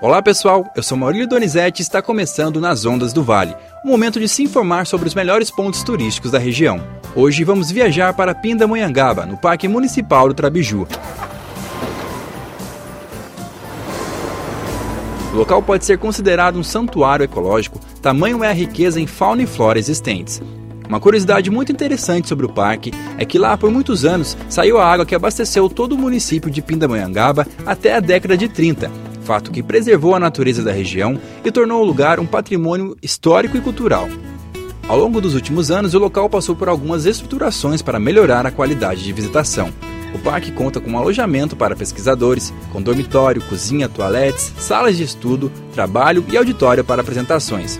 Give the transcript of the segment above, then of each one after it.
Olá pessoal, eu sou Maurílio Donizete e está começando Nas Ondas do Vale, um momento de se informar sobre os melhores pontos turísticos da região. Hoje vamos viajar para Pindamonhangaba, no Parque Municipal do Trabiju. O local pode ser considerado um santuário ecológico, tamanho é a riqueza em fauna e flora existentes. Uma curiosidade muito interessante sobre o parque é que lá por muitos anos saiu a água que abasteceu todo o município de Pindamonhangaba até a década de 30, fato que preservou a natureza da região e tornou o lugar um patrimônio histórico e cultural. Ao longo dos últimos anos, o local passou por algumas estruturações para melhorar a qualidade de visitação. O parque conta com um alojamento para pesquisadores, com dormitório, cozinha, toaletes, salas de estudo, trabalho e auditório para apresentações.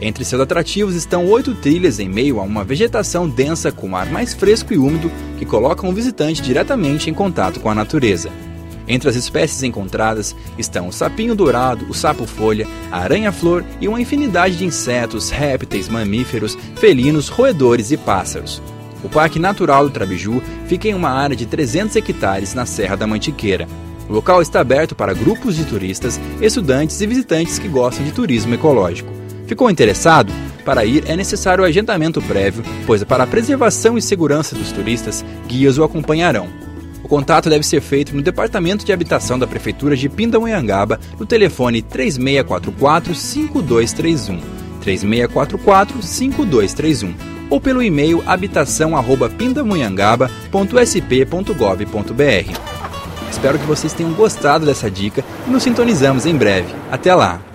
Entre seus atrativos estão oito trilhas em meio a uma vegetação densa com ar mais fresco e úmido que colocam o visitante diretamente em contato com a natureza. Entre as espécies encontradas estão o sapinho dourado, o sapo-folha, a aranha-flor e uma infinidade de insetos, répteis, mamíferos, felinos, roedores e pássaros. O Parque Natural do Trabiju fica em uma área de 300 hectares na Serra da Mantiqueira. O local está aberto para grupos de turistas, estudantes e visitantes que gostam de turismo ecológico. Ficou interessado? Para ir é necessário agendamento prévio, pois para a preservação e segurança dos turistas, guias o acompanharão. O contato deve ser feito no Departamento de Habitação da Prefeitura de Pindamonhangaba no telefone 3644-5231, 3644-5231 ou pelo e-mail habitação@pindamonhangaba.sp.gov.br. Espero que vocês tenham gostado dessa dica e nos sintonizamos em breve. Até lá!